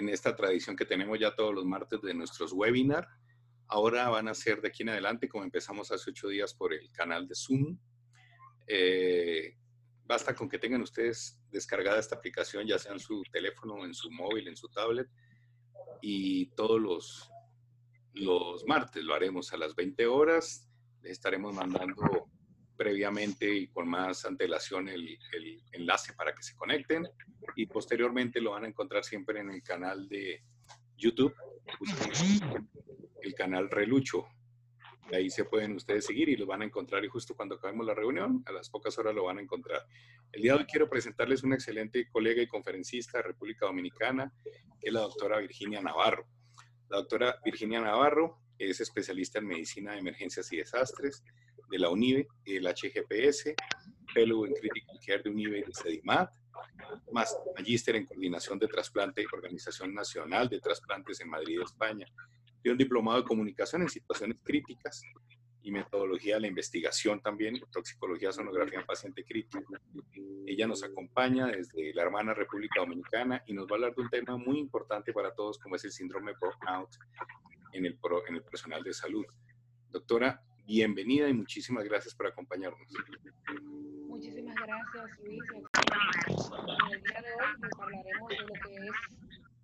en esta tradición que tenemos ya todos los martes de nuestros webinars. Ahora van a ser de aquí en adelante, como empezamos hace ocho días por el canal de Zoom. Eh, basta con que tengan ustedes descargada esta aplicación, ya sea en su teléfono, en su móvil, en su tablet, y todos los, los martes lo haremos a las 20 horas. Les estaremos mandando previamente y con más antelación el, el, enlace para que se conecten y posteriormente lo van a encontrar siempre en el canal de YouTube, el canal Relucho. Ahí se pueden ustedes seguir y lo van a encontrar y justo cuando acabemos la reunión, a las pocas horas lo van a encontrar. El día de hoy quiero presentarles una excelente colega y conferencista de República Dominicana, que es la doctora Virginia Navarro. La doctora Virginia Navarro es especialista en medicina de emergencias y desastres de la UNIBE y del HGPS, fellow en Critical Care de UNIBE y de CEDIMAT, más magíster en coordinación de trasplante y Organización Nacional de Trasplantes en Madrid, España. Tiene un diplomado de comunicación en situaciones críticas y metodología de la investigación también, toxicología, sonografía en paciente crítico. Ella nos acompaña desde la hermana República Dominicana y nos va a hablar de un tema muy importante para todos como es el síndrome burnout en el, en el personal de salud. Doctora, bienvenida y muchísimas gracias por acompañarnos. Muchísimas gracias, Luis. En el día de hoy pues, hablaremos de lo que es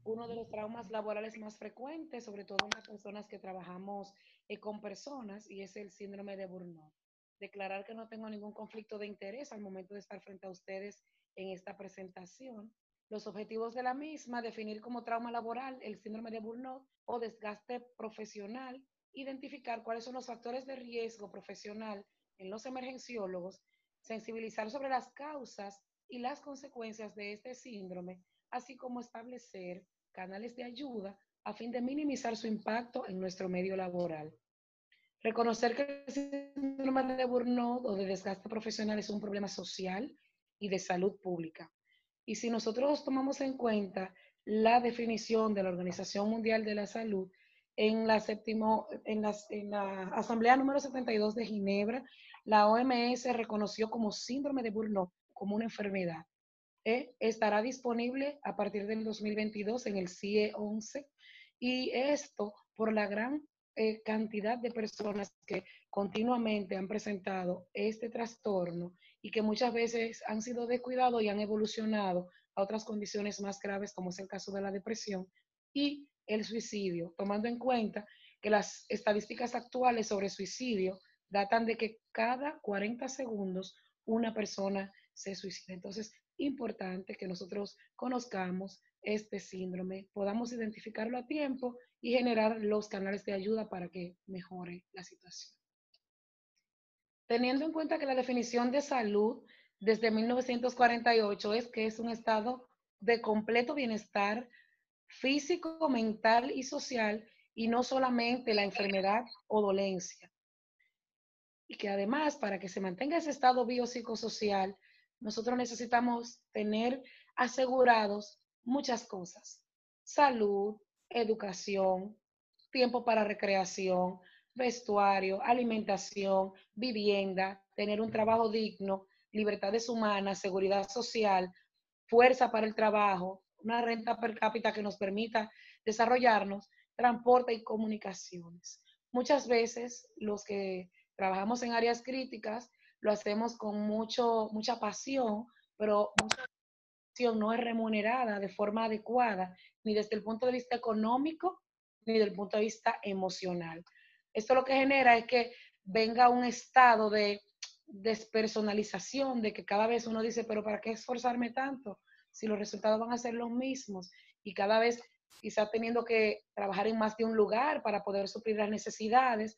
uno de los traumas laborales más frecuentes, sobre todo en las personas que trabajamos eh, con personas, y es el síndrome de Burnout. Declarar que no tengo ningún conflicto de interés al momento de estar frente a ustedes en esta presentación. Los objetivos de la misma, definir como trauma laboral el síndrome de Burnout o desgaste profesional identificar cuáles son los factores de riesgo profesional en los emergenciólogos, sensibilizar sobre las causas y las consecuencias de este síndrome, así como establecer canales de ayuda a fin de minimizar su impacto en nuestro medio laboral. Reconocer que el síndrome de burnout o de desgaste profesional es un problema social y de salud pública. Y si nosotros tomamos en cuenta la definición de la Organización Mundial de la Salud, en la, séptimo, en, en la Asamblea número 72 de Ginebra, la OMS reconoció como síndrome de Burnout como una enfermedad. ¿eh? Estará disponible a partir del 2022 en el CIE 11 y esto por la gran eh, cantidad de personas que continuamente han presentado este trastorno y que muchas veces han sido descuidados y han evolucionado a otras condiciones más graves como es el caso de la depresión y el suicidio, tomando en cuenta que las estadísticas actuales sobre suicidio datan de que cada 40 segundos una persona se suicida. Entonces, importante que nosotros conozcamos este síndrome, podamos identificarlo a tiempo y generar los canales de ayuda para que mejore la situación. Teniendo en cuenta que la definición de salud desde 1948 es que es un estado de completo bienestar físico, mental y social y no solamente la enfermedad o dolencia. Y que además, para que se mantenga ese estado biopsicosocial, nosotros necesitamos tener asegurados muchas cosas. Salud, educación, tiempo para recreación, vestuario, alimentación, vivienda, tener un trabajo digno, libertades humanas, seguridad social, fuerza para el trabajo, una renta per cápita que nos permita desarrollarnos, transporte y comunicaciones. Muchas veces los que trabajamos en áreas críticas lo hacemos con mucho, mucha pasión, pero mucha pasión no es remunerada de forma adecuada, ni desde el punto de vista económico, ni desde el punto de vista emocional. Esto lo que genera es que venga un estado de despersonalización, de que cada vez uno dice, pero ¿para qué esforzarme tanto? Si los resultados van a ser los mismos y cada vez quizá teniendo que trabajar en más de un lugar para poder suplir las necesidades,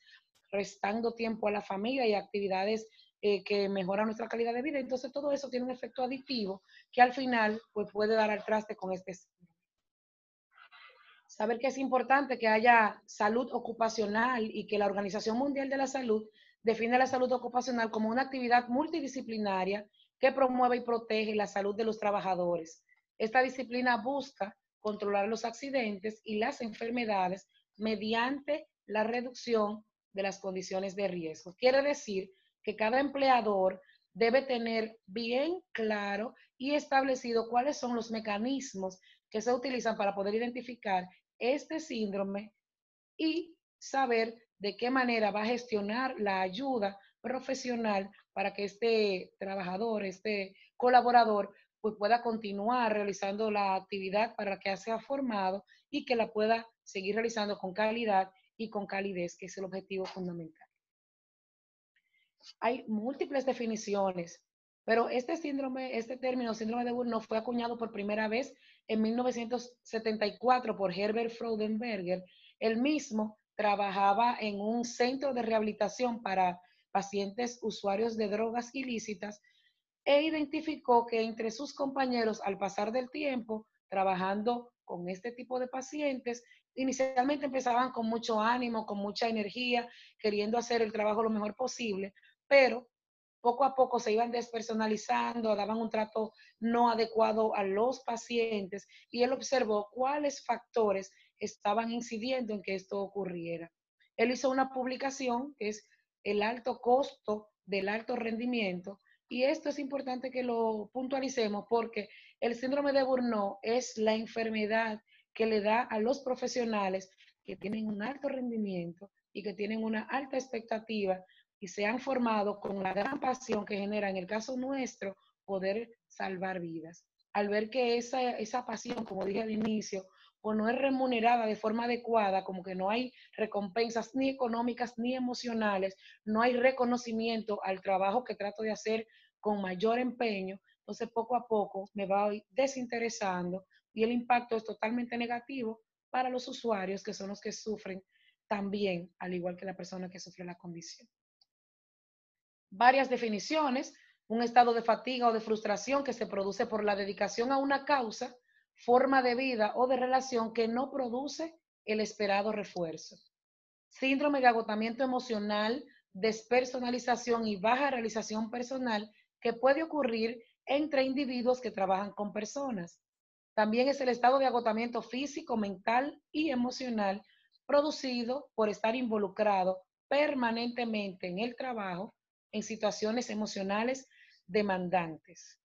restando tiempo a la familia y actividades eh, que mejoran nuestra calidad de vida. Entonces todo eso tiene un efecto aditivo que al final pues, puede dar al traste con este. Saber que es importante que haya salud ocupacional y que la Organización Mundial de la Salud define la salud ocupacional como una actividad multidisciplinaria que promueve y protege la salud de los trabajadores. Esta disciplina busca controlar los accidentes y las enfermedades mediante la reducción de las condiciones de riesgo. Quiere decir que cada empleador debe tener bien claro y establecido cuáles son los mecanismos que se utilizan para poder identificar este síndrome y saber de qué manera va a gestionar la ayuda profesional para que este trabajador, este colaborador, pues pueda continuar realizando la actividad para la que se ha formado y que la pueda seguir realizando con calidad y con calidez, que es el objetivo fundamental. Hay múltiples definiciones, pero este síndrome, este término, síndrome de Burnout, fue acuñado por primera vez en 1974 por Herbert Freudenberger. El mismo trabajaba en un centro de rehabilitación para pacientes usuarios de drogas ilícitas e identificó que entre sus compañeros, al pasar del tiempo, trabajando con este tipo de pacientes, inicialmente empezaban con mucho ánimo, con mucha energía, queriendo hacer el trabajo lo mejor posible, pero poco a poco se iban despersonalizando, daban un trato no adecuado a los pacientes y él observó cuáles factores estaban incidiendo en que esto ocurriera. Él hizo una publicación que es el alto costo del alto rendimiento y esto es importante que lo puntualicemos porque el síndrome de Burnout es la enfermedad que le da a los profesionales que tienen un alto rendimiento y que tienen una alta expectativa y se han formado con la gran pasión que genera, en el caso nuestro, poder salvar vidas. Al ver que esa, esa pasión, como dije al inicio, o no es remunerada de forma adecuada, como que no hay recompensas ni económicas ni emocionales, no hay reconocimiento al trabajo que trato de hacer con mayor empeño, entonces poco a poco me va desinteresando y el impacto es totalmente negativo para los usuarios que son los que sufren también, al igual que la persona que sufre la condición. Varias definiciones, un estado de fatiga o de frustración que se produce por la dedicación a una causa forma de vida o de relación que no produce el esperado refuerzo. Síndrome de agotamiento emocional, despersonalización y baja realización personal que puede ocurrir entre individuos que trabajan con personas. También es el estado de agotamiento físico, mental y emocional producido por estar involucrado permanentemente en el trabajo en situaciones emocionales demandantes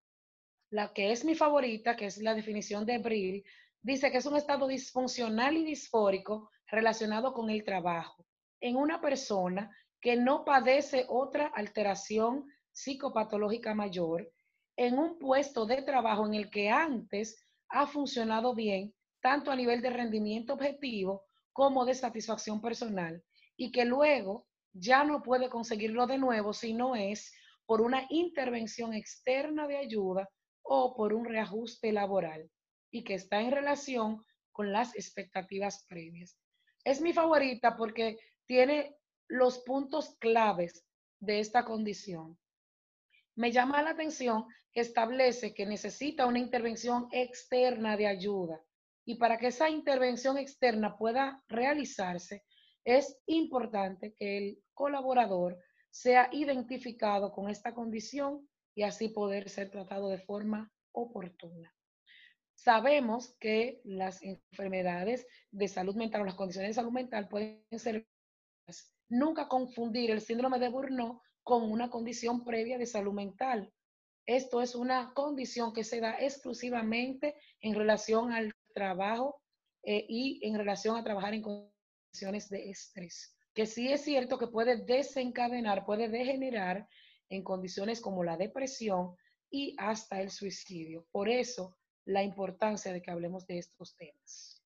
la que es mi favorita, que es la definición de Brill, dice que es un estado disfuncional y disfórico relacionado con el trabajo en una persona que no padece otra alteración psicopatológica mayor en un puesto de trabajo en el que antes ha funcionado bien, tanto a nivel de rendimiento objetivo como de satisfacción personal, y que luego ya no puede conseguirlo de nuevo si no es por una intervención externa de ayuda o por un reajuste laboral y que está en relación con las expectativas previas. Es mi favorita porque tiene los puntos claves de esta condición. Me llama la atención que establece que necesita una intervención externa de ayuda y para que esa intervención externa pueda realizarse, es importante que el colaborador sea identificado con esta condición y así poder ser tratado de forma oportuna. Sabemos que las enfermedades de salud mental o las condiciones de salud mental pueden ser nunca confundir el síndrome de Burnout con una condición previa de salud mental. Esto es una condición que se da exclusivamente en relación al trabajo eh, y en relación a trabajar en condiciones de estrés, que sí es cierto que puede desencadenar, puede degenerar en condiciones como la depresión y hasta el suicidio. Por eso, la importancia de que hablemos de estos temas.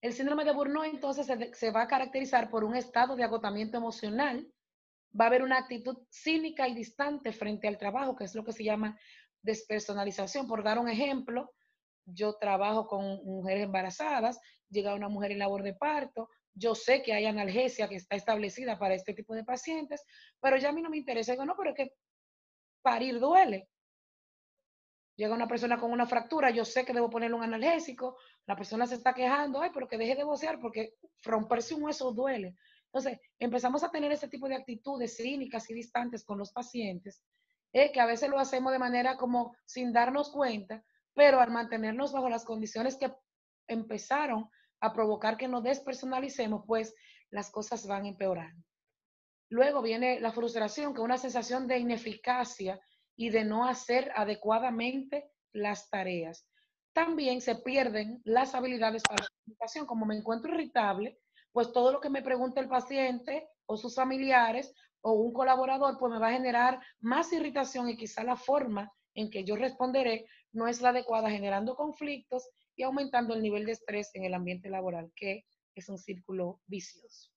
El síndrome de Burnout entonces se, va a caracterizar por un estado de agotamiento emocional, va a haber una actitud cínica y distante frente al trabajo, que es lo que se llama despersonalización. Por dar un ejemplo, yo trabajo con mujeres embarazadas, llega una mujer en labor de parto, yo sé que hay analgesia que está establecida para este tipo de pacientes, pero ya a mí no me interesa. Digo, no, pero es que parir duele. Llega una persona con una fractura, yo sé que debo ponerle un analgésico, la persona se está quejando, ay, pero que deje de vocear porque romperse un hueso duele. Entonces, empezamos a tener ese tipo de actitudes clínicas y distantes con los pacientes, eh, que a veces lo hacemos de manera como sin darnos cuenta, pero al mantenernos bajo las condiciones que empezaron a provocar que nos despersonalicemos, pues las cosas van empeorando. Luego viene la frustración, que es una sensación de ineficacia y de no hacer adecuadamente las tareas. También se pierden las habilidades para la comunicación. Como me encuentro irritable, pues todo lo que me pregunte el paciente o sus familiares o un colaborador, pues me va a generar más irritación y quizá la forma en que yo responderé no es la adecuada, generando conflictos y aumentando el nivel de estrés en el ambiente laboral, que es un círculo vicioso.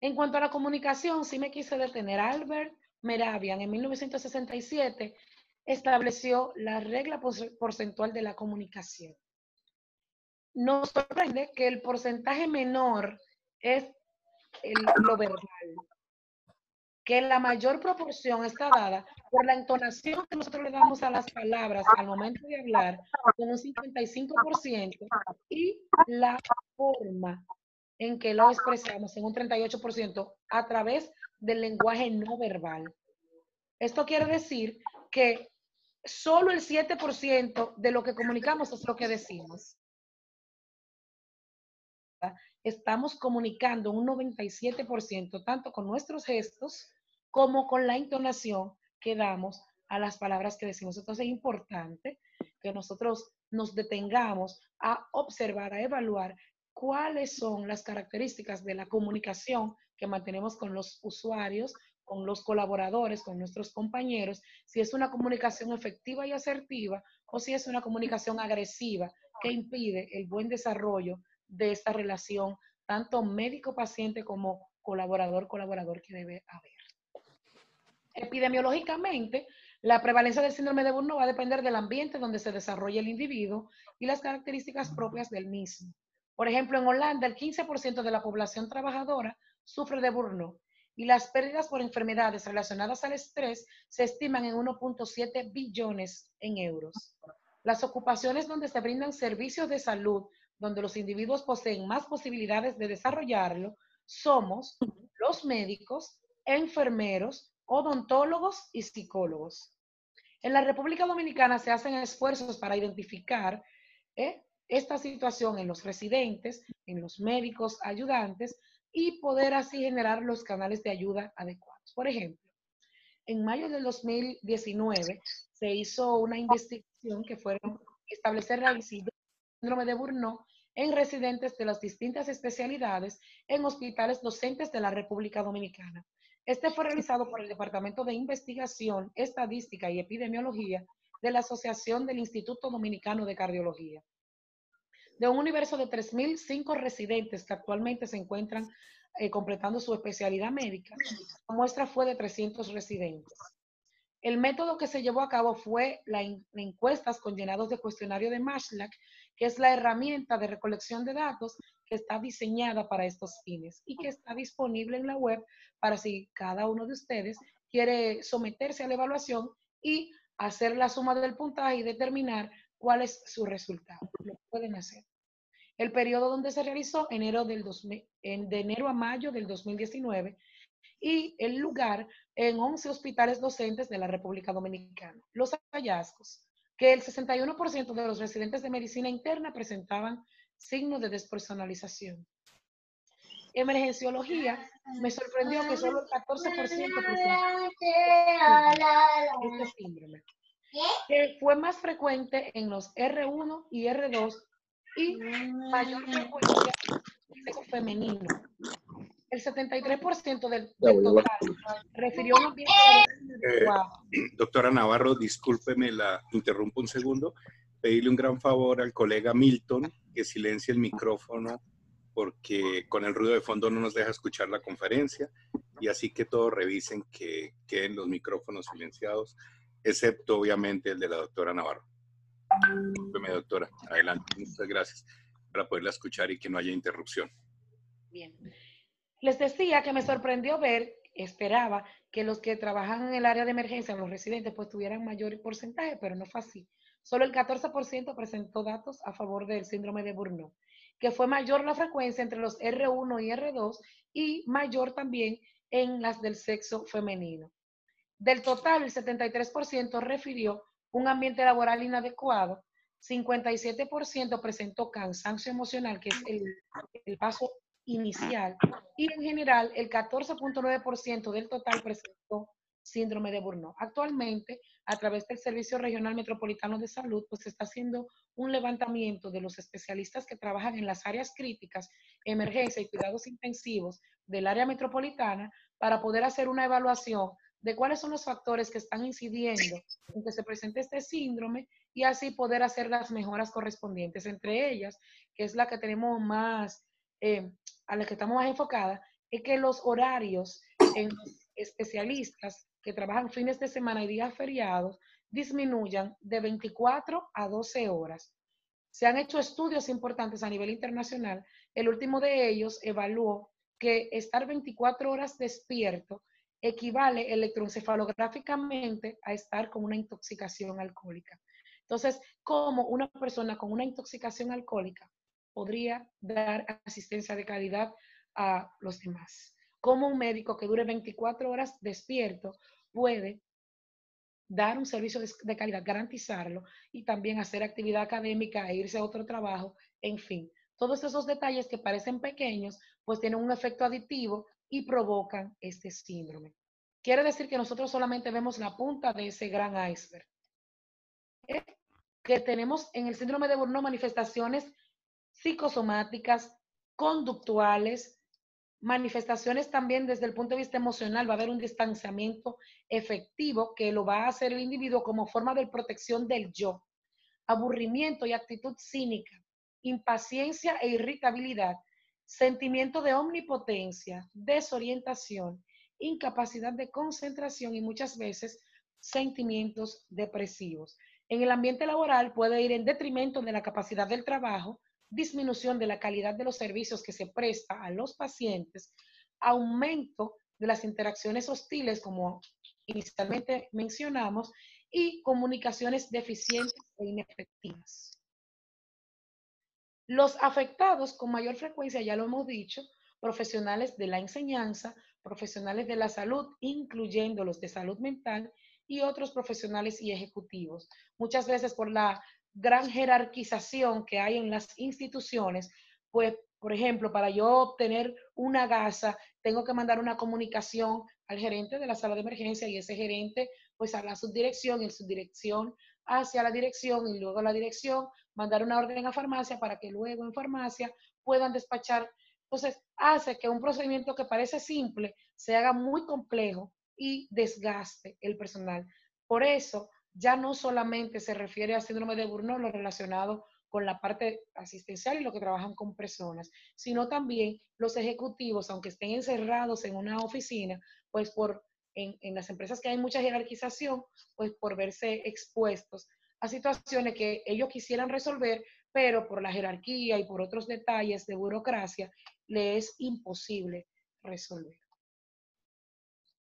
En cuanto a la comunicación, sí me quise detener. Albert Meravian en 1967 estableció la regla porcentual de la comunicación. Nos sorprende que el porcentaje menor es lo verbal, que la mayor proporción está dada por la entonación que nosotros le damos a las palabras al momento de hablar, con un 55%, y la forma en que lo expresamos en un 38% a través del lenguaje no verbal. Esto quiere decir que solo el 7% de lo que comunicamos es lo que decimos. Estamos comunicando un 97% tanto con nuestros gestos como con la entonación que damos a las palabras que decimos. Entonces es importante que nosotros nos detengamos a observar, a evaluar cuáles son las características de la comunicación que mantenemos con los usuarios, con los colaboradores, con nuestros compañeros, si es una comunicación efectiva y asertiva o si es una comunicación agresiva que impide el buen desarrollo de esta relación, tanto médico-paciente como colaborador-colaborador que debe haber. Epidemiológicamente, la prevalencia del síndrome de Burnout va a depender del ambiente donde se desarrolla el individuo y las características propias del mismo. Por ejemplo, en Holanda, el 15% de la población trabajadora sufre de burnout y las pérdidas por enfermedades relacionadas al estrés se estiman en 1.7 billones en euros. Las ocupaciones donde se brindan servicios de salud, donde los individuos poseen más posibilidades de desarrollarlo, somos los médicos, enfermeros, odontólogos y psicólogos. En la República Dominicana se hacen esfuerzos para identificar ¿eh? esta situación en los residentes, en los médicos ayudantes y poder así generar los canales de ayuda adecuados. Por ejemplo, en mayo del 2019 se hizo una investigación que fueron establecer el síndrome de Burnout en residentes de las distintas especialidades en hospitales docentes de la República Dominicana. Este fue realizado por el Departamento de Investigación, Estadística y Epidemiología de la Asociación del Instituto Dominicano de Cardiología de un universo de 3.005 residentes que actualmente se encuentran eh, completando su especialidad médica, la muestra fue de 300 residentes. El método que se llevó a cabo fue la, encuestas con llenados de cuestionario de Mashlack, que es la herramienta de recolección de datos que está diseñada para estos fines y que está disponible en la web para si cada uno de ustedes quiere someterse a la evaluación y hacer la suma del puntaje y determinar cuál es su resultado. Lo pueden hacer. El periodo donde se realizó, enero del de enero a mayo del 2019, y el lugar en 11 hospitales docentes de la República Dominicana. Los hallazgos, que el 61% de los residentes de medicina interna presentaban signos de despersonalización. Emergenciología, me sorprendió que solo el 14% presentaba este síndrome que fue más frecuente en los R1 y R2 y mayor frecuencia en femenino. El 73% del, del total refirió un ambiente eh, Doctora Navarro, discúlpeme, la interrumpo un segundo. Pedirle un gran favor al colega Milton que silencie el micrófono porque con el ruido de fondo no nos deja escuchar la conferencia y así que todos revisen que queden los micrófonos silenciados excepto obviamente el de la doctora Navarro. Disculpeme, doctora. Adelante. Muchas gracias para poderla escuchar y que no haya interrupción. Bien. Les decía que me sorprendió ver, esperaba que los que trabajan en el área de emergencia, los residentes, pues tuvieran mayor porcentaje, pero no fue así. Solo el 14% presentó datos a favor del síndrome de Burnout, que fue mayor la frecuencia entre los R1 y R2 y mayor también en las del sexo femenino. Del total, el 73% refirió un ambiente laboral inadecuado, 57% presentó cansancio emocional, que es el, paso inicial y en general el 14.9% del total presentó síndrome de Burnout. Actualmente, a través del Servicio Regional Metropolitano de Salud, pues se está haciendo un levantamiento de los especialistas que trabajan en las áreas críticas, emergencia y cuidados intensivos del área metropolitana para poder hacer una evaluación de cuáles son los factores que están incidiendo en que se presente este síndrome y así poder hacer las mejoras correspondientes. Entre ellas, que es la que tenemos más, eh, a la que estamos más enfocadas, es que los horarios en especialistas que trabajan fines de semana y días feriados disminuyan de 24 a 12 horas. Se han hecho estudios importantes a nivel internacional. El último de ellos evaluó que estar 24 horas despierto equivale electroencefalográficamente a estar con una intoxicación alcohólica. Entonces, ¿cómo una persona con una intoxicación alcohólica podría dar asistencia de calidad a los demás? ¿Cómo un médico que dure 24 horas despierto puede dar un servicio de, calidad, garantizarlo y también hacer actividad académica e irse a otro trabajo, en fin. Todos esos detalles que parecen pequeños, pues tienen un efecto aditivo y provocan este síndrome. Quiere decir que nosotros solamente vemos la punta de ese gran iceberg. Que tenemos en el síndrome de Burnout manifestaciones psicosomáticas, conductuales, manifestaciones también desde el punto de vista emocional, va a haber un distanciamiento efectivo que lo va a hacer el individuo como forma de protección del yo, aburrimiento y actitud cínica, impaciencia e irritabilidad, sentimiento de omnipotencia, desorientación, incapacidad de concentración y muchas veces sentimientos depresivos. En el ambiente laboral puede ir en detrimento de la capacidad del trabajo, disminución de la calidad de los servicios que se presta a los pacientes, aumento de las interacciones hostiles, como inicialmente mencionamos, y comunicaciones deficientes e inefectivas. Los afectados con mayor frecuencia, ya lo hemos dicho, profesionales de la enseñanza, profesionales de la salud, incluyendo los de salud mental y otros profesionales y ejecutivos. Muchas veces por la gran jerarquización que hay en las instituciones, pues, por ejemplo, para yo obtener una gasa, tengo que mandar una comunicación al gerente de la sala de emergencia y ese gerente, pues, a la subdirección y subdirección hacia la dirección y luego la dirección mandar una orden a farmacia para que luego en farmacia puedan despachar. Entonces, hace que un procedimiento que parece simple se haga muy complejo y desgaste el personal. Por eso, ya no solamente se refiere al síndrome de Burnout lo relacionado con la parte asistencial y lo que trabajan con personas, sino también los ejecutivos, aunque estén encerrados en una oficina, pues por en, en las empresas que hay mucha jerarquización, pues por verse expuestos a situaciones que ellos quisieran resolver, pero por la jerarquía y por otros detalles de burocracia, le es imposible resolver.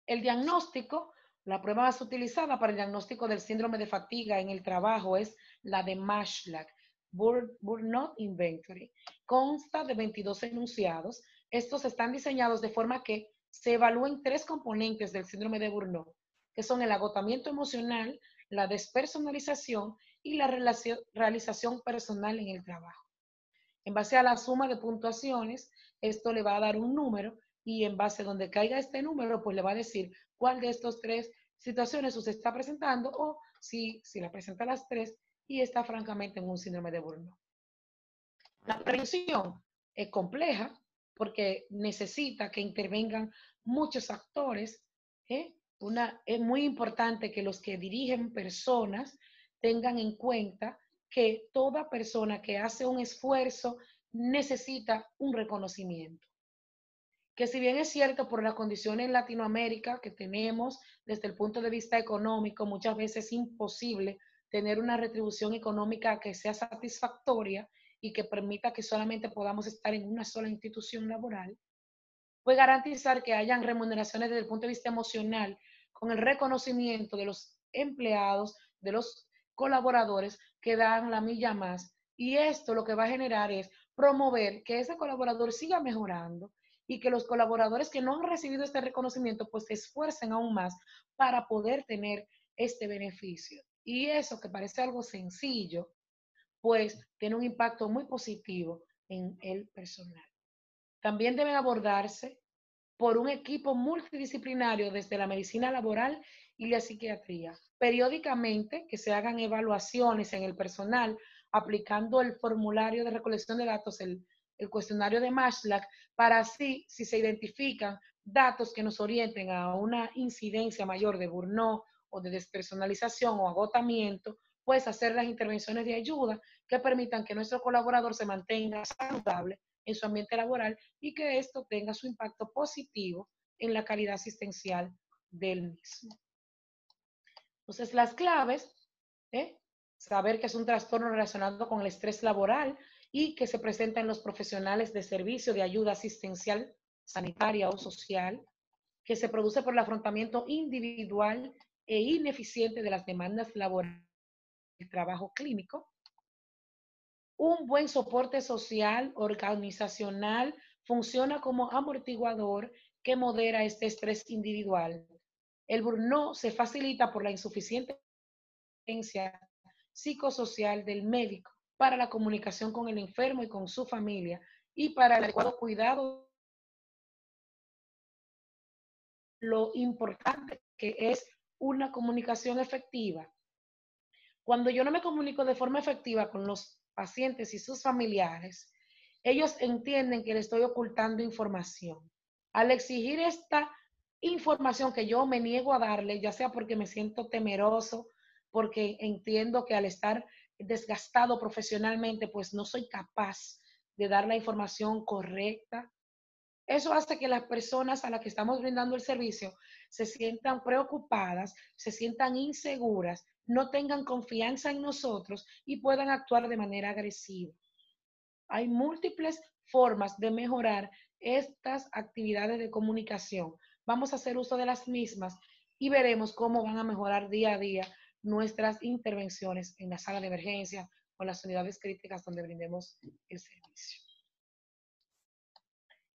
El diagnóstico, la prueba más utilizada para el diagnóstico del síndrome de fatiga en el trabajo es la de Mashlak, Burnout Inventory. Consta de 22 enunciados. Estos están diseñados de forma que se evalúen tres componentes del síndrome de Burnout, que son el agotamiento emocional, la despersonalización y la realización personal en el trabajo. En base a la suma de puntuaciones, esto le va a dar un número y en base a donde caiga este número, pues le va a decir cuál de estos tres situaciones usted está presentando o si, si la presenta las tres y está francamente en un síndrome de burnout. La prevención es compleja porque necesita que intervengan muchos actores ¿eh? una, es muy importante que los que dirigen personas tengan en cuenta que toda persona que hace un esfuerzo necesita un reconocimiento. Que si bien es cierto por la condición en Latinoamérica que tenemos desde el punto de vista económico, muchas veces es imposible tener una retribución económica que sea satisfactoria y que permita que solamente podamos estar en una sola institución laboral, puede garantizar que hayan remuneraciones desde el punto de vista emocional con el reconocimiento de los empleados, de los colaboradores que dan la milla más. Y esto lo que va a generar es promover que ese colaborador siga mejorando y que los colaboradores que no han recibido este reconocimiento pues se esfuercen aún más para poder tener este beneficio. Y eso que parece algo sencillo, pues tiene un impacto muy positivo en el personal. también deben abordarse por un equipo multidisciplinario desde la medicina laboral y la psiquiatría. Periódicamente que se hagan evaluaciones en el personal aplicando el formulario de recolección de datos, el, el cuestionario de Mashlack, para así, si se identifican datos que nos orienten a una incidencia mayor de burnout o de despersonalización o agotamiento, pues hacer las intervenciones de ayuda que permitan que nuestro colaborador se mantenga saludable en su ambiente laboral y que esto tenga su impacto positivo en la calidad asistencial del mismo. Entonces, las claves, ¿eh? saber que es un trastorno relacionado con el estrés laboral y que se presenta en los profesionales de servicio de ayuda asistencial sanitaria o social, que se produce por el afrontamiento individual e ineficiente de las demandas laborales del trabajo clínico, un buen soporte social, organizacional, funciona como amortiguador que modera este estrés individual. El burnout se facilita por la insuficiente psicosocial del médico para la comunicación con el enfermo y con su familia y para el adecuado cuidado. Lo importante que es una comunicación efectiva. Cuando yo no me comunico de forma efectiva con los pacientes y sus familiares, ellos entienden que le estoy ocultando información. Al exigir esta información que yo me niego a darle, ya sea porque me siento temeroso, porque entiendo que al estar desgastado profesionalmente, pues no soy capaz de dar la información correcta. Eso hace que las personas a las que estamos brindando el servicio se sientan preocupadas, se sientan inseguras no tengan confianza en nosotros y puedan actuar de manera agresiva. Hay múltiples formas de mejorar estas actividades de comunicación. Vamos a hacer uso de las mismas y veremos cómo van a mejorar día a día nuestras intervenciones en la sala de emergencia o las unidades críticas donde brindemos el servicio.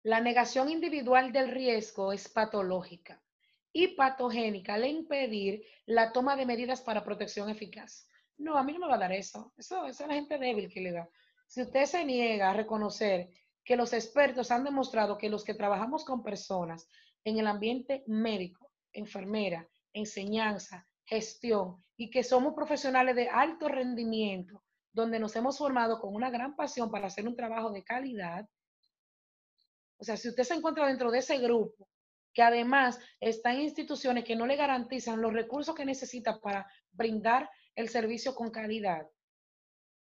La negación individual del riesgo es patológica y patogénica al impedir la toma de medidas para protección eficaz. No, a mí no me va a dar eso. Eso, es la gente débil que le da. Si usted se niega a reconocer que los expertos han demostrado que los que trabajamos con personas en el ambiente médico, enfermera, enseñanza, gestión y que somos profesionales de alto rendimiento, donde nos hemos formado con una gran pasión para hacer un trabajo de calidad. O sea, si usted se encuentra dentro de ese grupo que además está en instituciones que no le garantizan los recursos que necesita para brindar el servicio con calidad,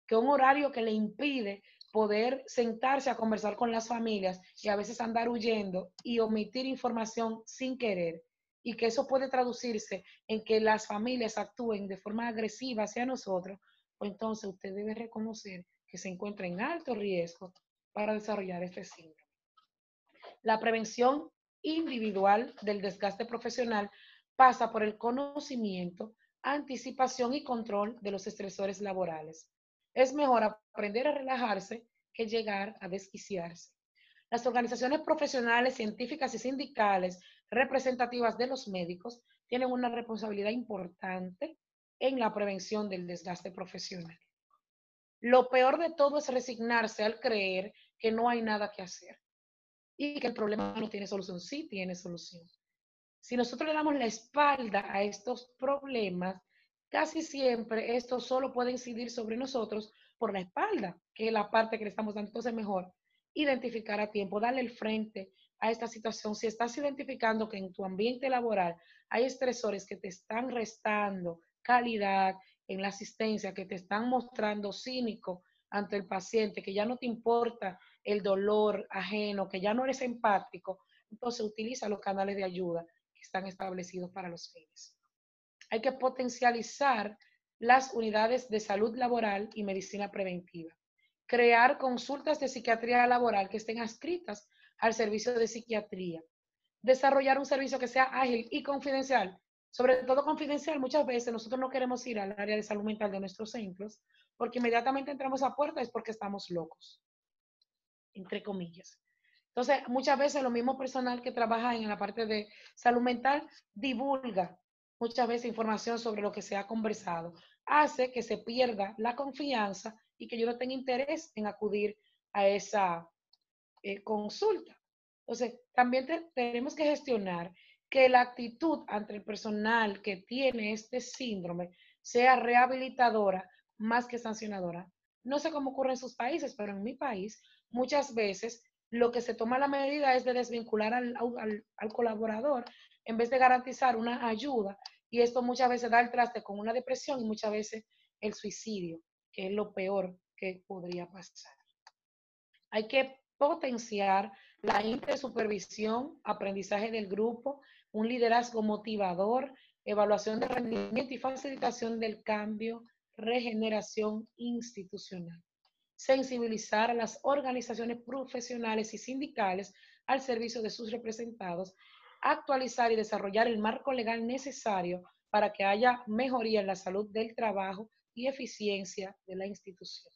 que un horario que le impide poder sentarse a conversar con las familias y a veces andar huyendo y omitir información sin querer y que eso puede traducirse en que las familias actúen de forma agresiva hacia nosotros, pues entonces usted debe reconocer que se encuentra en alto riesgo para desarrollar este síndrome. La prevención individual del desgaste profesional pasa por el conocimiento, anticipación y control de los estresores laborales. Es mejor aprender a relajarse que llegar a desquiciarse. Las organizaciones profesionales, científicas y sindicales representativas de los médicos tienen una responsabilidad importante en la prevención del desgaste profesional. Lo peor de todo es resignarse al creer que no hay nada que hacer y que el problema no tiene solución. Sí tiene solución. Si nosotros le damos la espalda a estos problemas, casi siempre esto solo puede incidir sobre nosotros por la espalda, que es la parte que le estamos dando. Entonces, mejor identificar a tiempo, darle el frente a esta situación. Si estás identificando que en tu ambiente laboral hay estresores que te están restando calidad en la asistencia, que te están mostrando cínico ante el paciente, que ya no te importa el dolor ajeno, que ya no eres empático, entonces utiliza los canales de ayuda que están establecidos para los fines. Hay que potencializar las unidades de salud laboral y medicina preventiva. Crear consultas de psiquiatría laboral que estén adscritas al servicio de psiquiatría. Desarrollar un servicio que sea ágil y confidencial. Sobre todo confidencial, muchas veces nosotros no queremos ir al área de salud mental de nuestros centros porque inmediatamente entramos a puerta es porque estamos locos entre comillas. Entonces, muchas veces lo mismo personal que trabaja en la parte de salud mental divulga muchas veces información sobre lo que se ha conversado. Hace que se pierda la confianza y que yo no tenga interés en acudir a esa eh, consulta. Entonces, también tenemos que gestionar que la actitud ante el personal que tiene este síndrome sea rehabilitadora más que sancionadora. No sé cómo ocurre en sus países, pero en mi país muchas veces lo que se toma la medida es de desvincular al, al, colaborador en vez de garantizar una ayuda. Y esto muchas veces da el traste con una depresión y muchas veces el suicidio, que es lo peor que podría pasar. Hay que potenciar la intersupervisión, aprendizaje del grupo, un liderazgo motivador, evaluación de rendimiento y facilitación del cambio, regeneración institucional sensibilizar a las organizaciones profesionales y sindicales al servicio de sus representados, actualizar y desarrollar el marco legal necesario para que haya mejoría en la salud del trabajo y eficiencia de la institución.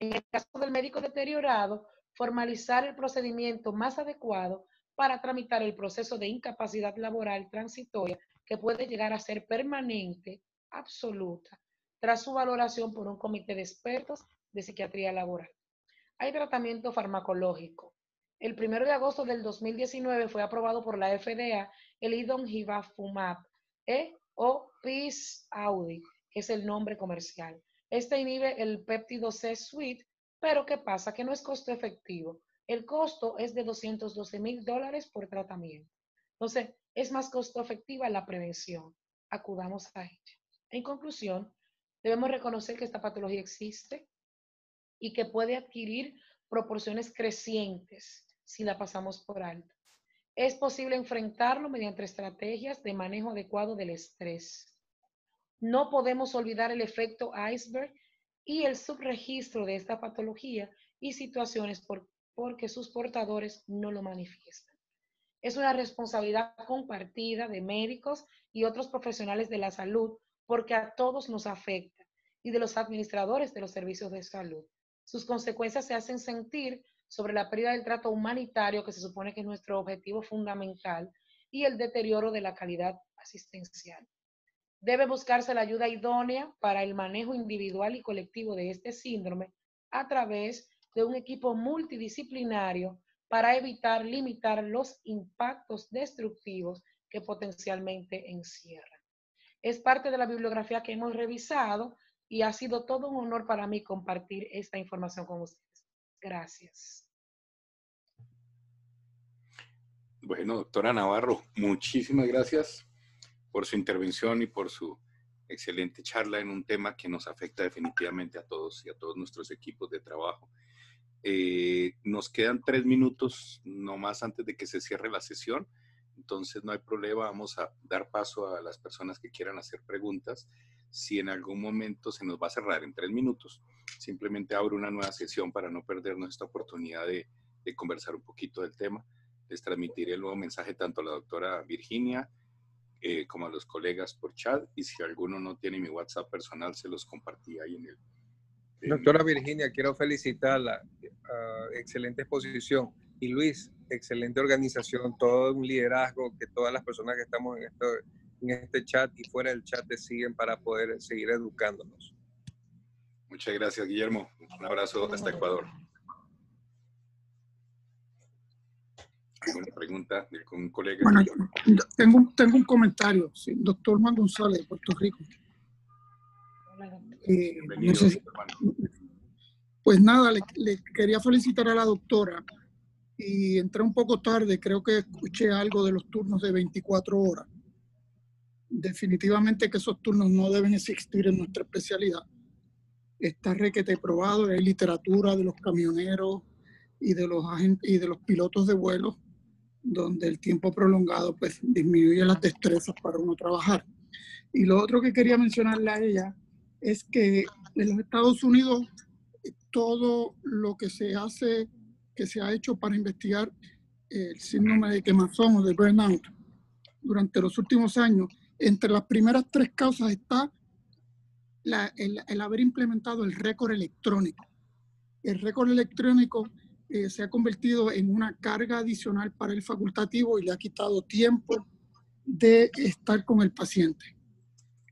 En el caso del médico deteriorado, formalizar el procedimiento más adecuado para tramitar el proceso de incapacidad laboral transitoria que puede llegar a ser permanente, absoluta, tras su valoración por un comité de expertos de psiquiatría laboral. Hay tratamiento farmacológico. El 1 de agosto del 2019 fue aprobado por la FDA el idonhibafumab e o PIS Audi, que es el nombre comercial. Este inhibe el péptido C suite, pero ¿qué pasa? Que no es costo efectivo. El costo es de 212 mil dólares por tratamiento. Entonces, es más costo efectiva la prevención. Acudamos a ella. En conclusión, debemos reconocer que esta patología existe, y que puede adquirir proporciones crecientes si la pasamos por alto. Es posible enfrentarlo mediante estrategias de manejo adecuado del estrés. No podemos olvidar el efecto iceberg y el subregistro de esta patología y situaciones por, porque sus portadores no lo manifiestan. Es una responsabilidad compartida de médicos y otros profesionales de la salud porque a todos nos afecta y de los administradores de los servicios de salud sus consecuencias se hacen sentir sobre la pérdida del trato humanitario, que se supone que es nuestro objetivo fundamental, y el deterioro de la calidad asistencial. Debe buscarse la ayuda idónea para el manejo individual y colectivo de este síndrome a través de un equipo multidisciplinario para evitar limitar los impactos destructivos que potencialmente encierran. Es parte de la bibliografía que hemos revisado y ha sido todo un honor para mí compartir esta información con ustedes. Gracias. Bueno, doctora Navarro, muchísimas gracias por su intervención y por su excelente charla en un tema que nos afecta definitivamente a todos y a todos nuestros equipos de trabajo. Eh, nos quedan tres minutos no más antes de que se cierre la sesión, entonces no hay problema, vamos a dar paso a las personas que quieran hacer preguntas si en algún momento se nos va a cerrar en tres minutos, simplemente abro una nueva sesión para no perdernos esta oportunidad de, conversar un poquito del tema. Les transmitiré el nuevo mensaje tanto a la doctora Virginia eh, como a los colegas por chat y si alguno no tiene mi WhatsApp personal, se los compartí ahí en el... doctora Virginia, quiero felicitarla. Ah, excelente exposición. Y Luis, excelente organización, todo un liderazgo que todas las personas que estamos en esto en este chat y fuera del chat te siguen para poder seguir educándonos. Muchas gracias, Guillermo. Un abrazo hasta Ecuador. ¿Alguna pregunta de un colega? Bueno, tengo, un, tengo un comentario. doctor Juan González, de Puerto Rico. Eh, pues nada, le, le, quería felicitar a la doctora y entré un poco tarde, creo que escuché algo de los turnos de 24 horas definitivamente que esos turnos no deben existir en nuestra especialidad. Está requete probado, hay literatura de los camioneros y de los agentes y de los pilotos de vuelo, donde el tiempo prolongado pues disminuye las destrezas para uno trabajar. Y lo otro que quería mencionarle a ella es que en los Estados Unidos todo lo que se hace, que se ha hecho para investigar el síndrome de quemazón o de burnout durante los últimos años entre las primeras tres causas está el, haber implementado el récord electrónico. El récord electrónico eh, se ha convertido en una carga adicional para el facultativo y le ha quitado tiempo de estar con el paciente.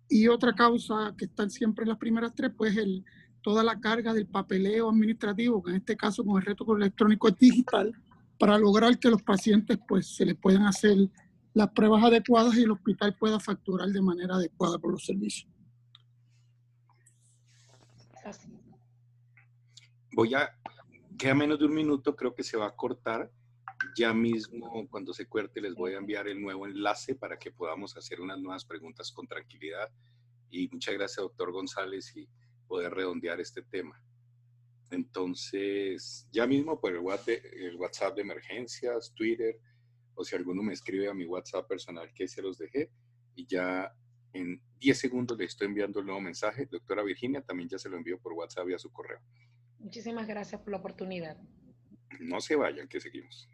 Y otra causa que está siempre en las primeras tres, pues el, toda la carga del papeleo administrativo, que en este caso con el reto electrónico es digital, para lograr que los pacientes pues se les puedan hacer las pruebas adecuadas y el hospital pueda facturar de manera adecuada por los servicios. Voy a, queda menos de un minuto, creo que se va a cortar. Ya mismo, cuando se corte, les voy a enviar el nuevo enlace para que podamos hacer unas nuevas preguntas con tranquilidad. Y muchas gracias, doctor González, y poder redondear este tema. Entonces, ya mismo por el WhatsApp de emergencias, Twitter, o si alguno me escribe a mi WhatsApp personal que se los dejé, y ya en 10 segundos le estoy enviando el nuevo mensaje. Doctora Virginia, también ya se lo envío por WhatsApp y a su correo. Muchísimas gracias por la oportunidad. No se vayan, que seguimos.